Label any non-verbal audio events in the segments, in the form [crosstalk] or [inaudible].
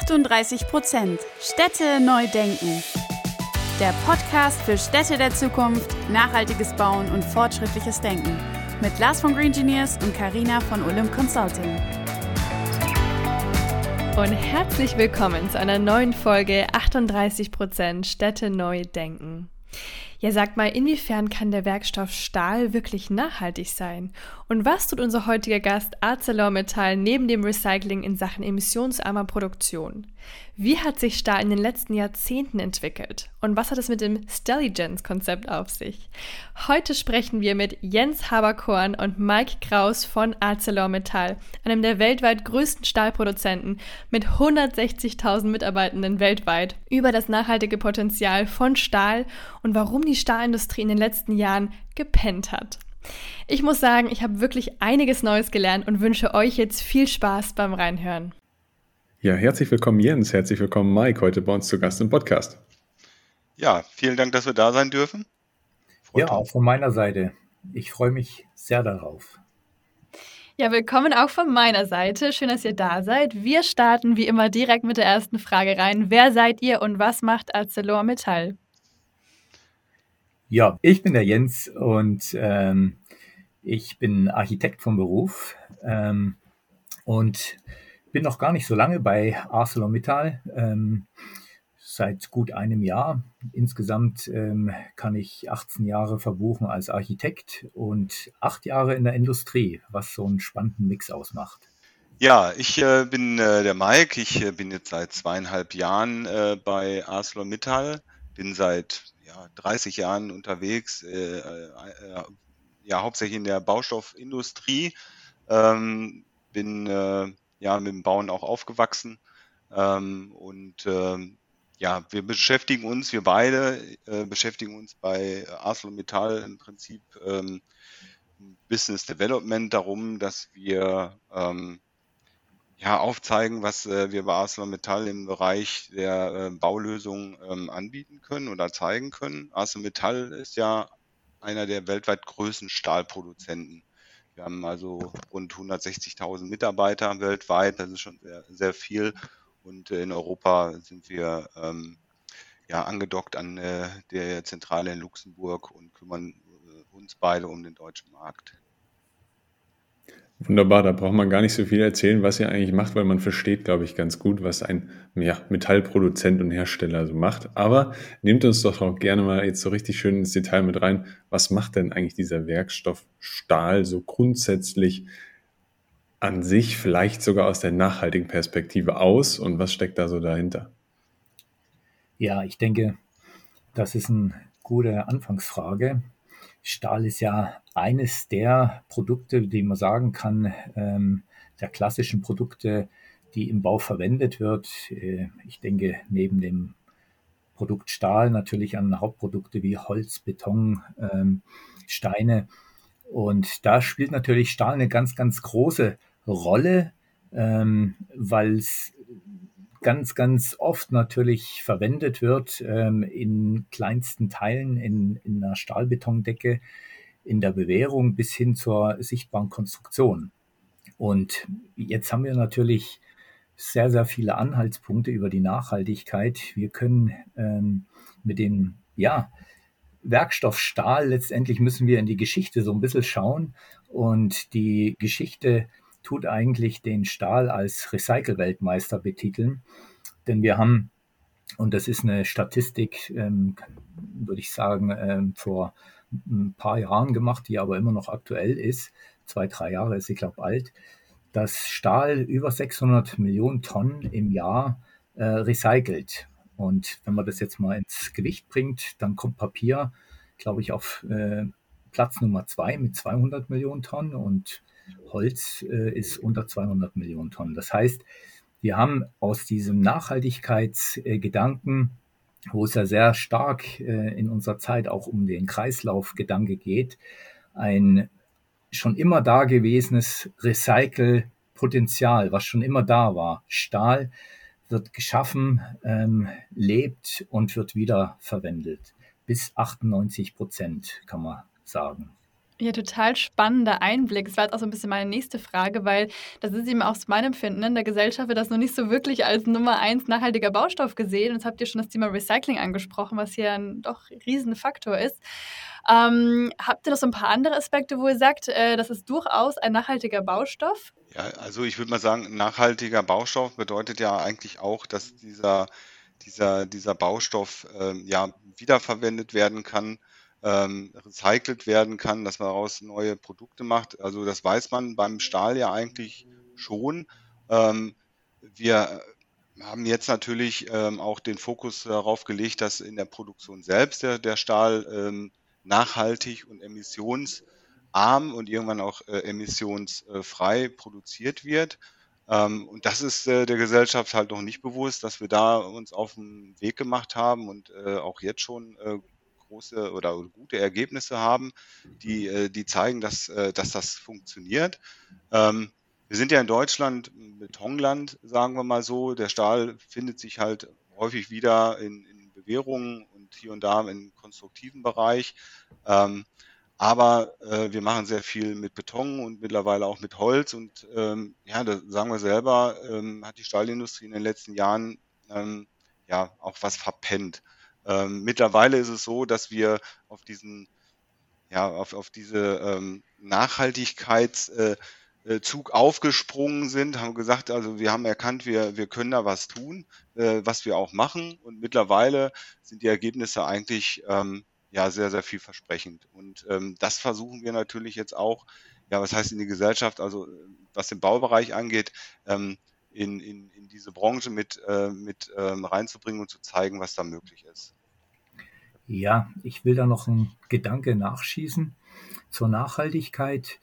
38 Prozent Städte neu denken. Der Podcast für Städte der Zukunft, nachhaltiges Bauen und fortschrittliches Denken. Mit Lars von Green Engineers und Karina von Olymp Consulting. Und herzlich willkommen zu einer neuen Folge 38 Prozent Städte neu denken. Ja, sagt mal, inwiefern kann der Werkstoff Stahl wirklich nachhaltig sein? Und was tut unser heutiger Gast ArcelorMittal neben dem Recycling in Sachen emissionsarmer Produktion? Wie hat sich Stahl in den letzten Jahrzehnten entwickelt? Und was hat es mit dem Stelligens-Konzept auf sich? Heute sprechen wir mit Jens Haberkorn und Mike Kraus von ArcelorMittal, einem der weltweit größten Stahlproduzenten mit 160.000 Mitarbeitenden weltweit, über das nachhaltige Potenzial von Stahl und warum die Stahlindustrie in den letzten Jahren gepennt hat. Ich muss sagen, ich habe wirklich einiges Neues gelernt und wünsche euch jetzt viel Spaß beim Reinhören. Ja, herzlich willkommen Jens, herzlich willkommen Mike, heute bei uns zu Gast im Podcast. Ja, vielen Dank, dass wir da sein dürfen. Freut ja, auch von meiner Seite. Ich freue mich sehr darauf. Ja, willkommen auch von meiner Seite. Schön, dass ihr da seid. Wir starten wie immer direkt mit der ersten Frage rein. Wer seid ihr und was macht ArcelorMittal? Ja, ich bin der Jens und ähm, ich bin Architekt vom Beruf ähm, und bin noch gar nicht so lange bei ArcelorMittal, ähm, seit gut einem Jahr. Insgesamt ähm, kann ich 18 Jahre verbuchen als Architekt und acht Jahre in der Industrie, was so einen spannenden Mix ausmacht. Ja, ich äh, bin äh, der Mike. Ich äh, bin jetzt seit zweieinhalb Jahren äh, bei ArcelorMittal, bin seit ja, 30 Jahren unterwegs, äh, äh, ja, hauptsächlich in der Baustoffindustrie. Ähm, bin äh, ja mit dem Bauen auch aufgewachsen. Ähm, und ähm, ja, wir beschäftigen uns, wir beide äh, beschäftigen uns bei ArcelorMittal im Prinzip ähm, Business Development darum, dass wir ähm, ja, aufzeigen, was äh, wir bei ArcelorMittal im Bereich der äh, Baulösung ähm, anbieten können oder zeigen können. ArcelorMittal ist ja einer der weltweit größten Stahlproduzenten. Wir haben also rund 160.000 Mitarbeiter weltweit, das ist schon sehr, sehr viel. Und äh, in Europa sind wir ähm, ja angedockt an äh, der Zentrale in Luxemburg und kümmern äh, uns beide um den deutschen Markt. Wunderbar, da braucht man gar nicht so viel erzählen, was ihr eigentlich macht, weil man versteht, glaube ich, ganz gut, was ein ja, Metallproduzent und Hersteller so macht. Aber nehmt uns doch auch gerne mal jetzt so richtig schön ins Detail mit rein. Was macht denn eigentlich dieser Werkstoff Stahl so grundsätzlich an sich, vielleicht sogar aus der nachhaltigen Perspektive aus und was steckt da so dahinter? Ja, ich denke, das ist eine gute Anfangsfrage. Stahl ist ja eines der Produkte, die man sagen kann, ähm, der klassischen Produkte, die im Bau verwendet wird. Äh, ich denke, neben dem Produkt Stahl natürlich an Hauptprodukte wie Holz, Beton, ähm, Steine. Und da spielt natürlich Stahl eine ganz, ganz große Rolle, ähm, weil es ganz, ganz oft natürlich verwendet wird ähm, in kleinsten Teilen in, in einer Stahlbetondecke, in der Bewährung bis hin zur sichtbaren Konstruktion. Und jetzt haben wir natürlich sehr, sehr viele Anhaltspunkte über die Nachhaltigkeit. Wir können ähm, mit dem, ja, Werkstoff Stahl, letztendlich müssen wir in die Geschichte so ein bisschen schauen. Und die Geschichte tut eigentlich den Stahl als Recycle-Weltmeister betiteln. Denn wir haben, und das ist eine Statistik, ähm, würde ich sagen, ähm, vor ein paar Jahren gemacht, die aber immer noch aktuell ist, zwei, drei Jahre ist sie, glaube ich, alt, dass Stahl über 600 Millionen Tonnen im Jahr äh, recycelt. Und wenn man das jetzt mal ins Gewicht bringt, dann kommt Papier, glaube ich, auf äh, Platz Nummer zwei mit 200 Millionen Tonnen und Holz äh, ist unter 200 Millionen Tonnen. Das heißt, wir haben aus diesem Nachhaltigkeitsgedanken, wo es ja sehr stark äh, in unserer Zeit auch um den Kreislaufgedanke geht, ein schon immer dagewesenes Recycle-Potenzial, was schon immer da war. Stahl wird geschaffen, ähm, lebt und wird wieder verwendet. Bis 98 Prozent, kann man sagen. Ja, total spannender Einblick. Das war jetzt auch so ein bisschen meine nächste Frage, weil das ist eben aus meinem Empfinden in der Gesellschaft wird das noch nicht so wirklich als Nummer eins nachhaltiger Baustoff gesehen. Jetzt habt ihr schon das Thema Recycling angesprochen, was hier ein doch riesen Faktor ist. Ähm, habt ihr noch so ein paar andere Aspekte, wo ihr sagt, äh, das ist durchaus ein nachhaltiger Baustoff? Ja, also ich würde mal sagen, nachhaltiger Baustoff bedeutet ja eigentlich auch, dass dieser, dieser, dieser Baustoff äh, ja wiederverwendet werden kann ähm, recycelt werden kann, dass man daraus neue Produkte macht. Also das weiß man beim Stahl ja eigentlich schon. Ähm, wir haben jetzt natürlich ähm, auch den Fokus darauf gelegt, dass in der Produktion selbst der, der Stahl ähm, nachhaltig und emissionsarm und irgendwann auch äh, emissionsfrei produziert wird. Ähm, und das ist äh, der Gesellschaft halt noch nicht bewusst, dass wir da uns auf den Weg gemacht haben und äh, auch jetzt schon äh, große oder gute Ergebnisse haben, die, äh, die zeigen, dass, äh, dass das funktioniert. Ähm, wir sind ja in Deutschland ein Betonland, sagen wir mal so. Der Stahl findet sich halt häufig wieder in, in Bewährungen und hier und da im konstruktiven Bereich. Ähm, aber äh, wir machen sehr viel mit Beton und mittlerweile auch mit Holz. Und ähm, ja, da sagen wir selber, ähm, hat die Stahlindustrie in den letzten Jahren ähm, ja auch was verpennt. Ähm, mittlerweile ist es so, dass wir auf diesen, ja, auf, auf diese ähm, Nachhaltigkeitszug äh, äh aufgesprungen sind, haben gesagt, also wir haben erkannt, wir, wir können da was tun, äh, was wir auch machen. Und mittlerweile sind die Ergebnisse eigentlich ähm, ja sehr, sehr vielversprechend. Und ähm, das versuchen wir natürlich jetzt auch, ja, was heißt in die Gesellschaft, also was den Baubereich angeht, ähm, in, in, in diese Branche mit, äh, mit ähm, reinzubringen und zu zeigen, was da möglich ist. Ja, ich will da noch einen Gedanke nachschießen zur Nachhaltigkeit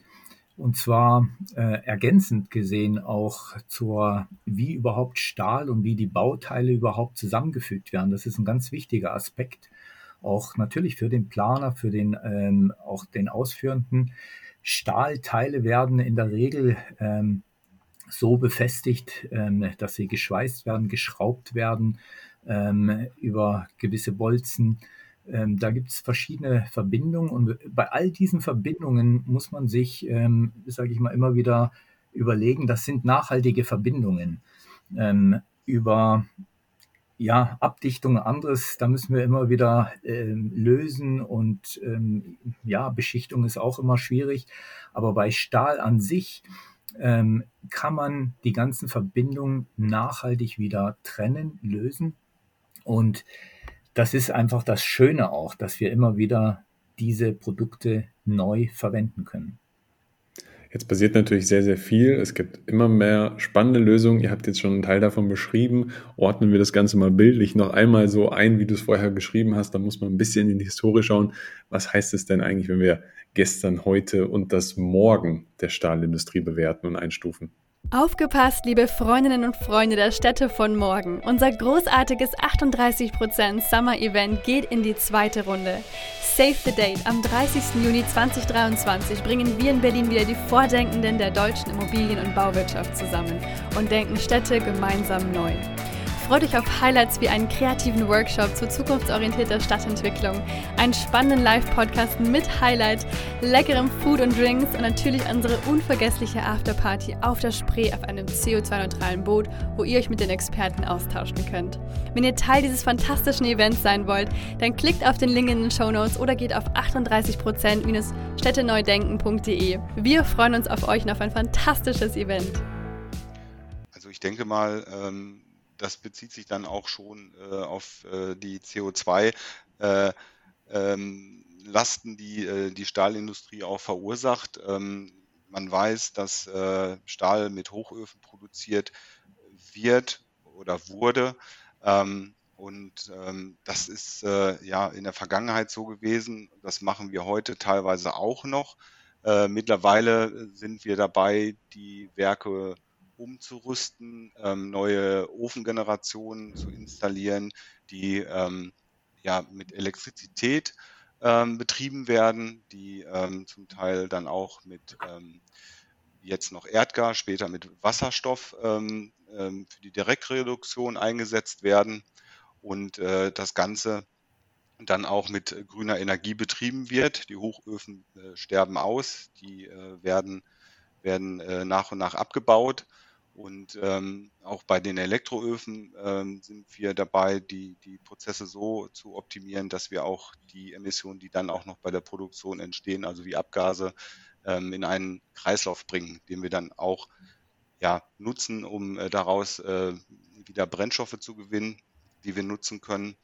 und zwar äh, ergänzend gesehen auch zur, wie überhaupt Stahl und wie die Bauteile überhaupt zusammengefügt werden. Das ist ein ganz wichtiger Aspekt, auch natürlich für den Planer, für den ähm, auch den Ausführenden. Stahlteile werden in der Regel ähm, so befestigt, ähm, dass sie geschweißt werden, geschraubt werden ähm, über gewisse Bolzen. Ähm, da gibt es verschiedene Verbindungen und bei all diesen Verbindungen muss man sich, sage ich mal, immer wieder überlegen, das sind nachhaltige Verbindungen. Über ja, Abdichtung anderes, da müssen wir immer wieder ähm, lösen und ähm, ja, Beschichtung ist auch immer schwierig. Aber bei Stahl an sich ähm, kann man die ganzen Verbindungen nachhaltig wieder trennen, lösen. Und das ist einfach das Schöne auch, dass wir immer wieder diese Produkte neu verwenden können. Jetzt passiert natürlich sehr, sehr viel. Es gibt immer mehr spannende Lösungen. Ihr habt jetzt schon einen Teil davon beschrieben. Ordnen wir das Ganze mal bildlich noch einmal so ein, wie du es vorher geschrieben hast. Da muss man ein bisschen in die Historie schauen. Was heißt es denn eigentlich, wenn wir gestern, heute und das Morgen der Stahlindustrie bewerten und einstufen? Aufgepasst, liebe Freundinnen und Freunde der Städte von morgen. Unser großartiges 38% Summer Event geht in die zweite Runde. Save the Date. Am 30. Juni 2023 bringen wir in Berlin wieder die Vordenkenden der deutschen Immobilien- und Bauwirtschaft zusammen und denken Städte gemeinsam neu. Freut euch auf Highlights wie einen kreativen Workshop zur zukunftsorientierter Stadtentwicklung, einen spannenden Live-Podcast mit Highlight, leckerem Food und Drinks und natürlich unsere unvergessliche Afterparty auf der Spree auf einem CO2-neutralen Boot, wo ihr euch mit den Experten austauschen könnt. Wenn ihr Teil dieses fantastischen Events sein wollt, dann klickt auf den Link in den Show Notes oder geht auf 38%-städteneudenken.de. Wir freuen uns auf euch und auf ein fantastisches Event. Also ich denke mal, ähm das bezieht sich dann auch schon äh, auf äh, die CO2 äh, ähm, Lasten, die äh, die Stahlindustrie auch verursacht. Ähm, man weiß, dass äh, Stahl mit Hochöfen produziert wird oder wurde. Ähm, und ähm, das ist äh, ja in der Vergangenheit so gewesen. Das machen wir heute teilweise auch noch. Äh, mittlerweile sind wir dabei, die Werke umzurüsten, ähm, neue Ofengenerationen zu installieren, die ähm, ja mit Elektrizität ähm, betrieben werden, die ähm, zum Teil dann auch mit ähm, jetzt noch Erdgas, später mit Wasserstoff ähm, für die Direktreduktion eingesetzt werden. Und äh, das Ganze dann auch mit grüner Energie betrieben wird. Die Hochöfen äh, sterben aus, die äh, werden, werden äh, nach und nach abgebaut. Und ähm, auch bei den Elektroöfen ähm, sind wir dabei, die, die Prozesse so zu optimieren, dass wir auch die Emissionen, die dann auch noch bei der Produktion entstehen, also wie Abgase, ähm, in einen Kreislauf bringen, den wir dann auch ja, nutzen, um äh, daraus äh, wieder Brennstoffe zu gewinnen, die wir nutzen können.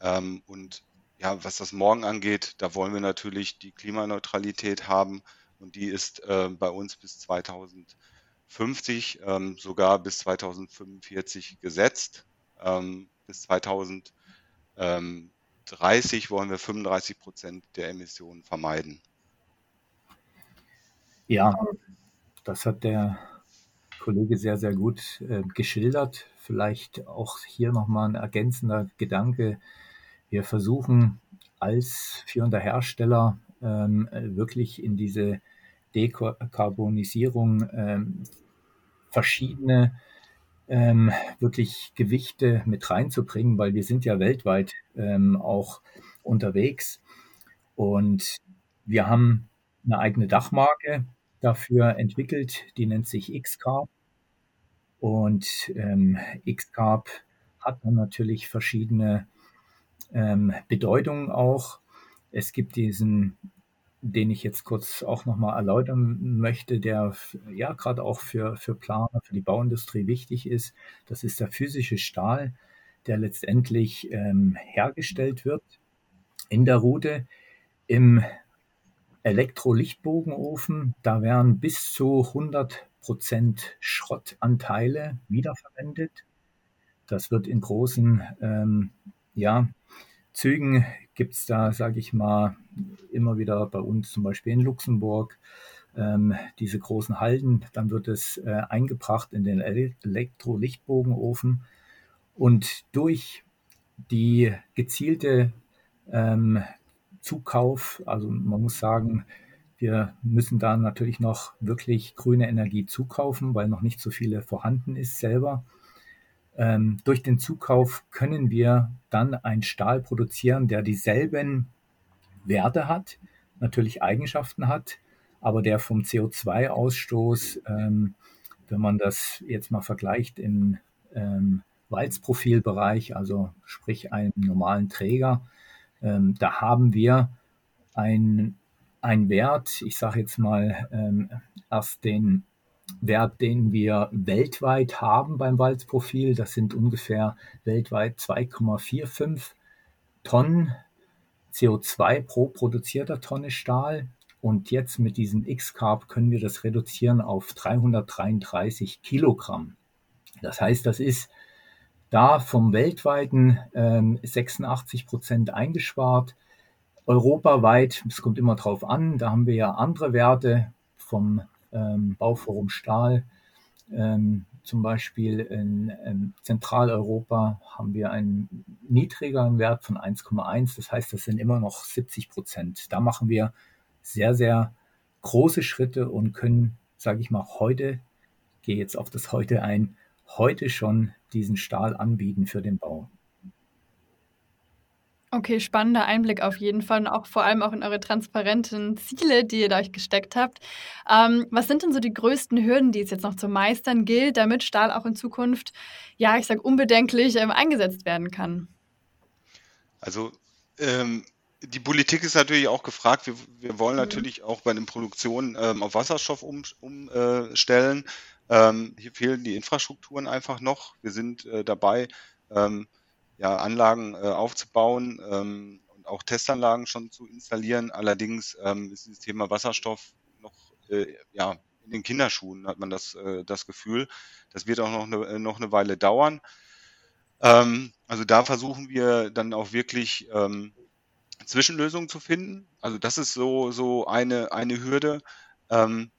Ähm, und ja, was das Morgen angeht, da wollen wir natürlich die Klimaneutralität haben und die ist äh, bei uns bis 2050, ähm, sogar bis 2045 gesetzt. Ähm, bis 2030 wollen wir 35 Prozent der Emissionen vermeiden. Ja, das hat der Kollege sehr, sehr gut äh, geschildert. Vielleicht auch hier nochmal ein ergänzender Gedanke wir versuchen als führender Hersteller ähm, wirklich in diese Dekarbonisierung ähm, verschiedene ähm, wirklich Gewichte mit reinzubringen, weil wir sind ja weltweit ähm, auch unterwegs und wir haben eine eigene Dachmarke dafür entwickelt, die nennt sich X-Carb und ähm, X-Carb hat dann natürlich verschiedene ähm, Bedeutung auch. Es gibt diesen, den ich jetzt kurz auch nochmal erläutern möchte, der ja gerade auch für, für Planer, für die Bauindustrie wichtig ist. Das ist der physische Stahl, der letztendlich ähm, hergestellt wird in der Route im Elektrolichtbogenofen. Da werden bis zu 100 Prozent Schrottanteile wiederverwendet. Das wird in großen ähm, ja, Zügen gibt es da, sage ich mal, immer wieder bei uns zum Beispiel in Luxemburg ähm, diese großen Halden. Dann wird es äh, eingebracht in den Elektrolichtbogenofen und durch die gezielte ähm, Zukauf, also man muss sagen, wir müssen da natürlich noch wirklich grüne Energie zukaufen, weil noch nicht so viele vorhanden ist selber. Ähm, durch den Zukauf können wir dann einen Stahl produzieren, der dieselben Werte hat, natürlich Eigenschaften hat, aber der vom CO2-Ausstoß, ähm, wenn man das jetzt mal vergleicht im ähm, Walzprofilbereich, also sprich einen normalen Träger, ähm, da haben wir einen Wert, ich sage jetzt mal ähm, erst den Wert, den wir weltweit haben beim Walzprofil. Das sind ungefähr weltweit 2,45 Tonnen CO2 pro produzierter Tonne Stahl. Und jetzt mit diesem X-Carb können wir das reduzieren auf 333 Kilogramm. Das heißt, das ist da vom weltweiten ähm, 86 Prozent eingespart. Europaweit, es kommt immer drauf an, da haben wir ja andere Werte vom ähm, Bauforum Stahl. Ähm, zum Beispiel in, in, Zentraleuropa haben wir einen niedrigeren Wert von 1,1. Das heißt, das sind immer noch 70 Prozent. Da machen wir sehr, sehr große Schritte und können, sage ich mal, heute, gehe jetzt auf das heute ein, heute schon diesen Stahl anbieten für den Bau. Okay, spannender Einblick auf jeden Fall und auch vor allem auch in eure transparenten Ziele, die ihr da euch gesteckt habt. Ähm, was sind denn so die größten Hürden, die es jetzt noch zu meistern gilt, damit Stahl auch in Zukunft, ja, ich sage unbedenklich ähm, eingesetzt werden kann? Also ähm, die Politik ist natürlich auch gefragt. Wir, wir wollen mhm. natürlich auch bei den Produktionen ähm, auf Wasserstoff umstellen. Um, äh, ähm, hier fehlen die Infrastrukturen einfach noch. Wir sind äh, dabei, ähm, ja, Anlagen äh, aufzubauen ähm, und auch Testanlagen schon zu installieren. Allerdings ähm, ist das Thema Wasserstoff noch äh, ja, in den Kinderschuhen, hat man das, äh, das Gefühl. Das wird auch noch eine, äh, noch eine Weile dauern. Ähm, also da versuchen wir dann auch wirklich ähm, Zwischenlösungen zu finden. Also das ist so, so eine, eine Hürde. Ähm,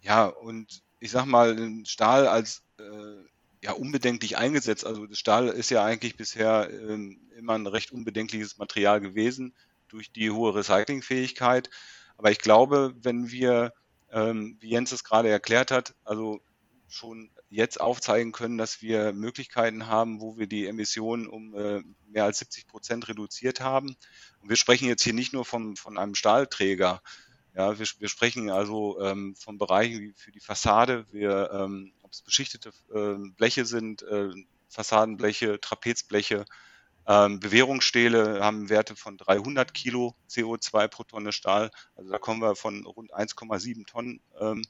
ja, und ich sag mal, Stahl als äh, ja, unbedenklich eingesetzt. Also Stahl ist ja eigentlich bisher ähm, immer ein recht unbedenkliches Material gewesen durch die hohe Recyclingfähigkeit. Aber ich glaube, wenn wir, ähm, wie Jens es gerade erklärt hat, also schon jetzt aufzeigen können, dass wir Möglichkeiten haben, wo wir die Emissionen um äh, mehr als 70 Prozent reduziert haben. Und wir sprechen jetzt hier nicht nur vom, von einem Stahlträger. Ja, wir, wir sprechen also ähm, von Bereichen wie für die Fassade, wir, ähm, ob es beschichtete äh, Bleche sind, äh, Fassadenbleche, Trapezbleche, ähm, Bewährungsstähle haben Werte von 300 Kilo CO2 pro Tonne Stahl. Also da kommen wir von rund 1,7 Tonnen ähm,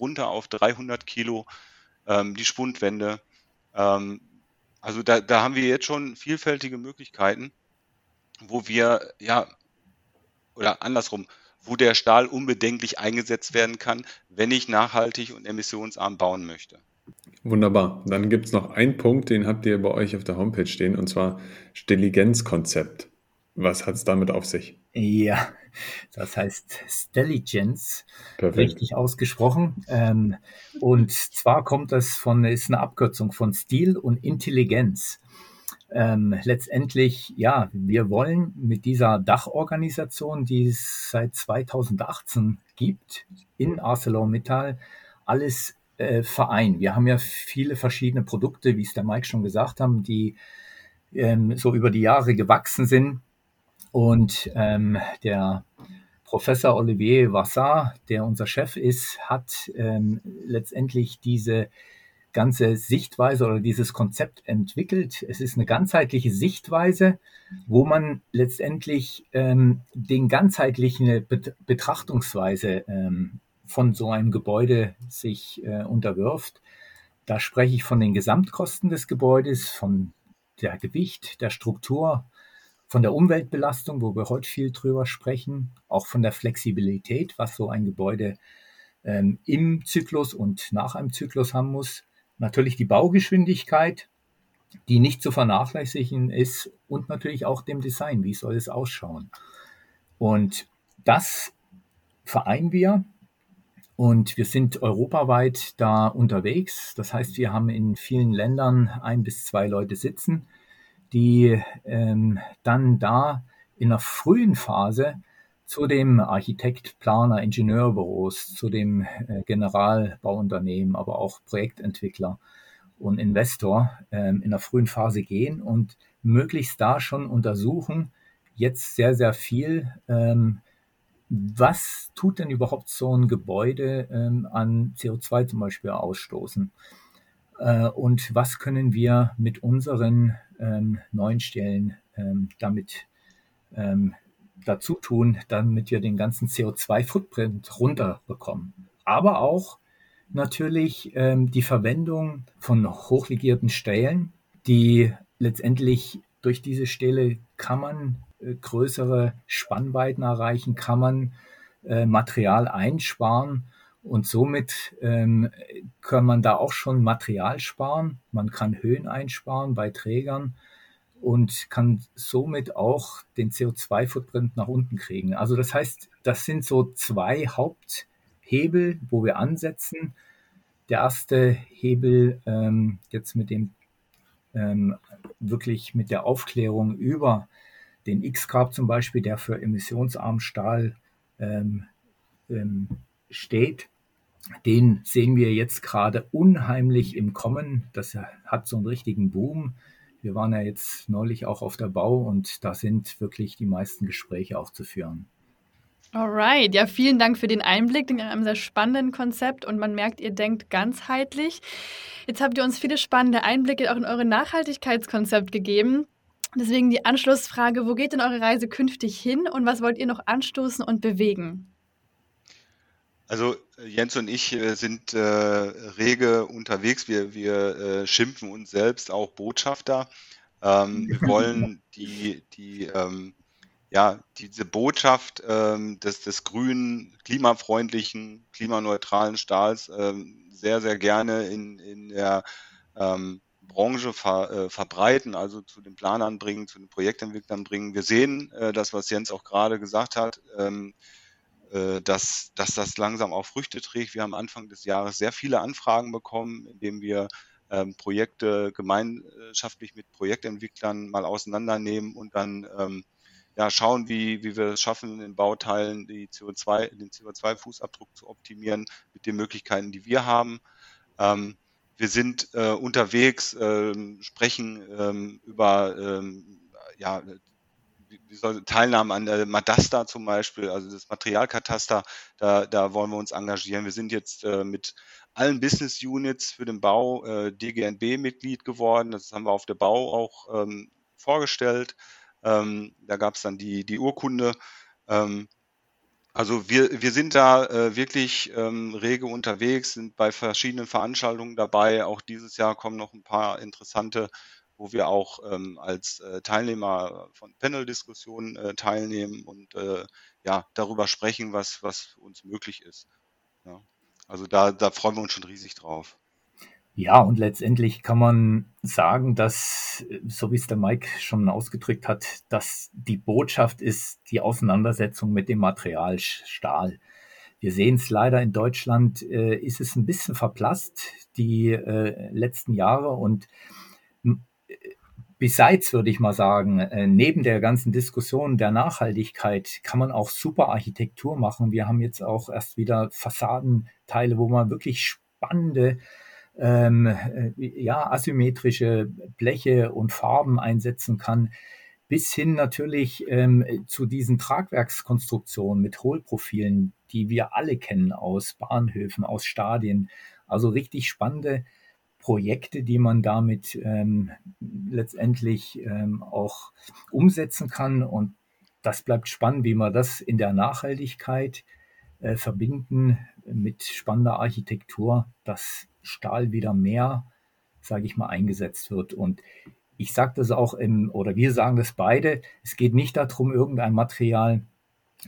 runter auf 300 Kilo. Ähm, die Spundwände. Ähm, also da, da haben wir jetzt schon vielfältige Möglichkeiten, wo wir, ja, oder andersrum, wo der Stahl unbedenklich eingesetzt werden kann, wenn ich nachhaltig und emissionsarm bauen möchte. Wunderbar. Dann gibt es noch einen Punkt, den habt ihr bei euch auf der Homepage stehen, und zwar Stelligenzkonzept. Was hat es damit auf sich? Ja, das heißt Stelligence, richtig ausgesprochen. Ähm, und zwar kommt das von, ist eine Abkürzung von Stil und Intelligenz. Ähm, letztendlich, ja, wir wollen mit dieser Dachorganisation, die es seit 2018 gibt, in ArcelorMittal, alles äh, Verein. Wir haben ja viele verschiedene Produkte, wie es der Mike schon gesagt haben, die ähm, so über die Jahre gewachsen sind. Und ähm, der Professor Olivier Vassar, der unser Chef ist, hat ähm, letztendlich diese ganze Sichtweise oder dieses Konzept entwickelt. Es ist eine ganzheitliche Sichtweise, wo man letztendlich ähm, den ganzheitlichen Betrachtungsweise ähm, von so einem Gebäude sich äh, unterwirft. Da spreche ich von den Gesamtkosten des Gebäudes, von der Gewicht, der Struktur, von der Umweltbelastung, wo wir heute viel drüber sprechen, auch von der Flexibilität, was so ein Gebäude ähm, im Zyklus und nach einem Zyklus haben muss. Natürlich die Baugeschwindigkeit, die nicht zu vernachlässigen ist und natürlich auch dem Design, wie soll es ausschauen. Und das vereinen wir und wir sind europaweit da unterwegs. Das heißt, wir haben in vielen Ländern ein bis zwei Leute sitzen, die ähm, dann da in der frühen Phase zu dem Architekt, Planer, Ingenieurbüros, zu dem äh, Generalbauunternehmen, aber auch Projektentwickler und Investor ähm, in der frühen Phase gehen und möglichst da schon untersuchen, jetzt sehr, sehr viel, ähm, was tut denn überhaupt so ein Gebäude ähm, an CO2 zum Beispiel ausstoßen? Äh, und was können wir mit unseren neuen Stellen damit dazu tun, damit wir den ganzen CO2-Footprint runterbekommen? Aber auch natürlich ähm, die Verwendung von hochlegierten Stellen, die letztendlich durch diese Stelle kann man äh, größere Spannweiten erreichen, kann man äh, Material einsparen und somit ähm, kann man da auch schon Material sparen. Man kann Höhen einsparen bei Trägern und kann somit auch den CO2-Footprint nach unten kriegen. Also das heißt, das sind so zwei Haupthebel, wo wir ansetzen. Der erste Hebel ähm, jetzt mit dem ähm, wirklich mit der Aufklärung über den X-Carb zum Beispiel, der für emissionsarmen Stahl ähm, ähm, steht. Den sehen wir jetzt gerade unheimlich im Kommen. Das hat so einen richtigen Boom. Wir waren ja jetzt neulich auch auf der Bau und da sind wirklich die meisten Gespräche auch zu führen. Alright, ja, vielen Dank für den Einblick in einem sehr spannenden Konzept und man merkt, ihr denkt ganzheitlich. Jetzt habt ihr uns viele spannende Einblicke auch in eure Nachhaltigkeitskonzept gegeben. Deswegen die Anschlussfrage, wo geht denn eure Reise künftig hin und was wollt ihr noch anstoßen und bewegen? Also Jens und ich äh, sind äh, rege unterwegs. Wir, wir äh, schimpfen uns selbst auch Botschafter. Ähm, wir [laughs] wollen die, die, ähm, ja, diese Botschaft ähm, des, des grünen, klimafreundlichen, klimaneutralen Stahls ähm, sehr, sehr gerne in, in der ähm, Branche ver, äh, verbreiten, also zu den Planern bringen, zu den Projektentwicklern bringen. Wir sehen äh, das, was Jens auch gerade gesagt hat, ähm, äh, dass, dass das langsam auch Früchte trägt. Wir haben Anfang des Jahres sehr viele Anfragen bekommen, indem wir ähm, Projekte gemeinschaftlich mit Projektentwicklern mal auseinandernehmen und dann ähm, ja, schauen, wie, wie wir es schaffen, in Bauteilen die CO2, den CO2-Fußabdruck zu optimieren mit den Möglichkeiten, die wir haben. Ähm, wir sind äh, unterwegs, ähm, sprechen ähm, über ähm, ja, wie soll, Teilnahme an der Madasta zum Beispiel, also das Materialkataster, da, da wollen wir uns engagieren. Wir sind jetzt äh, mit allen Business Units für den Bau äh, DGNB-Mitglied geworden. Das haben wir auf der Bau auch ähm, vorgestellt. Ähm, da gab es dann die, die Urkunde. Ähm, also wir, wir sind da äh, wirklich ähm, rege unterwegs, sind bei verschiedenen Veranstaltungen dabei. Auch dieses Jahr kommen noch ein paar interessante wo wir auch ähm, als äh, Teilnehmer von Panel-Diskussionen äh, teilnehmen und äh, ja, darüber sprechen, was, was uns möglich ist. Ja. Also da, da freuen wir uns schon riesig drauf. Ja, und letztendlich kann man sagen, dass, so wie es der Mike schon ausgedrückt hat, dass die Botschaft ist die Auseinandersetzung mit dem Material Stahl. Wir sehen es leider in Deutschland, äh, ist es ein bisschen verblasst die äh, letzten Jahre und Besides würde ich mal sagen, äh, neben der ganzen Diskussion der Nachhaltigkeit kann man auch super Architektur machen. Wir haben jetzt auch erst wieder Fassadenteile, wo man wirklich spannende, ähm, äh, ja, asymmetrische Bleche und Farben einsetzen kann, bis hin natürlich ähm, zu diesen Tragwerkskonstruktionen mit Hohlprofilen, die wir alle kennen aus Bahnhöfen, aus Stadien. Also richtig spannende Projekte, die man damit ähm, letztendlich ähm, auch umsetzen kann. Und das bleibt spannend, wie man das in der Nachhaltigkeit äh, verbinden mit spannender Architektur, dass Stahl wieder mehr, sage ich mal, eingesetzt wird. Und ich sage das auch im, oder wir sagen das beide, es geht nicht darum, irgendein Material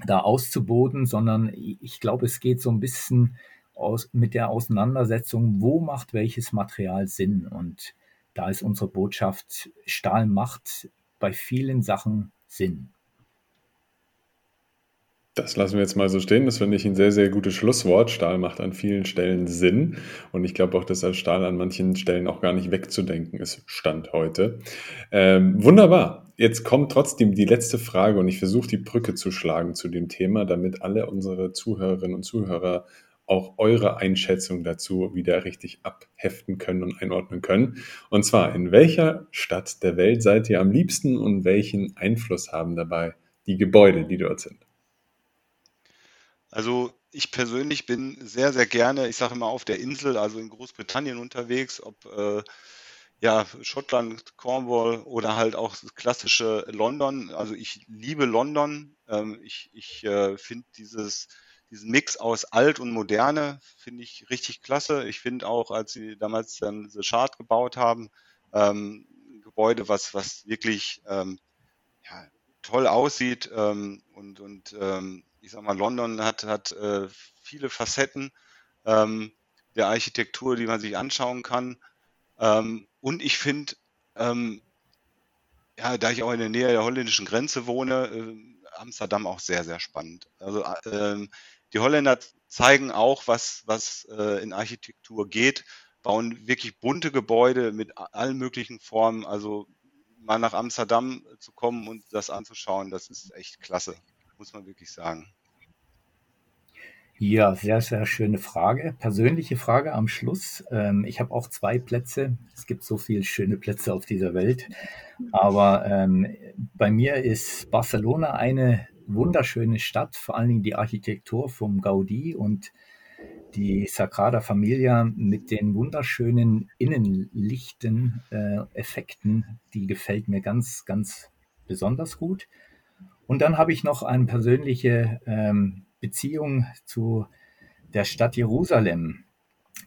da auszuboden, sondern ich glaube, es geht so ein bisschen aus, mit der Auseinandersetzung, wo macht welches Material Sinn. Und da ist unsere Botschaft, Stahl macht bei vielen Sachen Sinn. Das lassen wir jetzt mal so stehen. Das finde ich ein sehr, sehr gutes Schlusswort. Stahl macht an vielen Stellen Sinn. Und ich glaube auch, dass Stahl an manchen Stellen auch gar nicht wegzudenken ist, Stand heute. Ähm, wunderbar. Jetzt kommt trotzdem die letzte Frage und ich versuche die Brücke zu schlagen zu dem Thema, damit alle unsere Zuhörerinnen und Zuhörer auch eure Einschätzung dazu wieder richtig abheften können und einordnen können. Und zwar, in welcher Stadt der Welt seid ihr am liebsten und welchen Einfluss haben dabei die Gebäude, die dort sind? Also ich persönlich bin sehr, sehr gerne, ich sage immer auf der Insel, also in Großbritannien unterwegs, ob äh, ja, Schottland, Cornwall oder halt auch das klassische London. Also ich liebe London. Ähm, ich ich äh, finde dieses diesen Mix aus alt und moderne finde ich richtig klasse. Ich finde auch, als sie damals dann The Chart gebaut haben, ähm, Gebäude, was, was wirklich ähm, ja, toll aussieht ähm, und, und ähm, ich sag mal, London hat, hat äh, viele Facetten ähm, der Architektur, die man sich anschauen kann. Ähm, und ich finde, ja, da ich auch in der Nähe der holländischen Grenze wohne, äh, Amsterdam auch sehr, sehr spannend. Also ähm, die Holländer zeigen auch, was, was äh, in Architektur geht, bauen wirklich bunte Gebäude mit allen möglichen Formen. Also mal nach Amsterdam zu kommen und das anzuschauen, das ist echt klasse, muss man wirklich sagen. Ja, sehr, sehr schöne Frage. Persönliche Frage am Schluss. Ähm, ich habe auch zwei Plätze. Es gibt so viele schöne Plätze auf dieser Welt. Aber ähm, bei mir ist Barcelona eine wunderschöne Stadt, vor allen Dingen die Architektur vom Gaudi und die Sagrada Familia mit den wunderschönen Innenlichten, äh, Effekten, die gefällt mir ganz, ganz besonders gut. Und dann habe ich noch eine persönliche ähm, Beziehung zu der Stadt Jerusalem.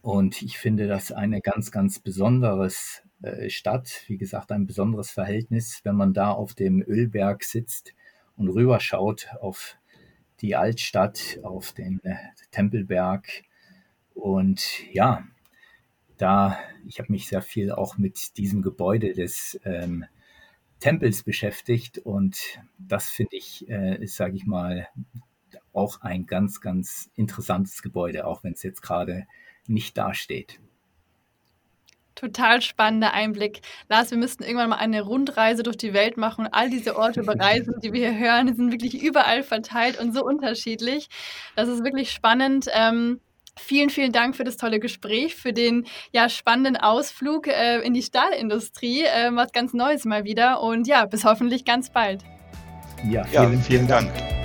Und ich finde das eine ganz, ganz besonderes äh, Stadt. Wie gesagt, ein besonderes Verhältnis, wenn man da auf dem Ölberg sitzt und rüberschaut auf die Altstadt, auf den äh, Tempelberg. Und ja, da, ich habe mich sehr viel auch mit diesem Gebäude des ähm, Tempels beschäftigt und das finde ich, äh, ist, sage ich mal, auch ein ganz, ganz interessantes Gebäude, auch wenn es jetzt gerade nicht dasteht. Total spannender Einblick. Lars, wir müssten irgendwann mal eine Rundreise durch die Welt machen und all diese Orte bereisen, die wir hier hören, die sind wirklich überall verteilt und so unterschiedlich. Das ist wirklich spannend. Ähm, Vielen, vielen Dank für das tolle Gespräch, für den ja, spannenden Ausflug äh, in die Stahlindustrie. Äh, was ganz Neues mal wieder. Und ja, bis hoffentlich ganz bald. Ja, vielen, ja, vielen, vielen Dank. Dank.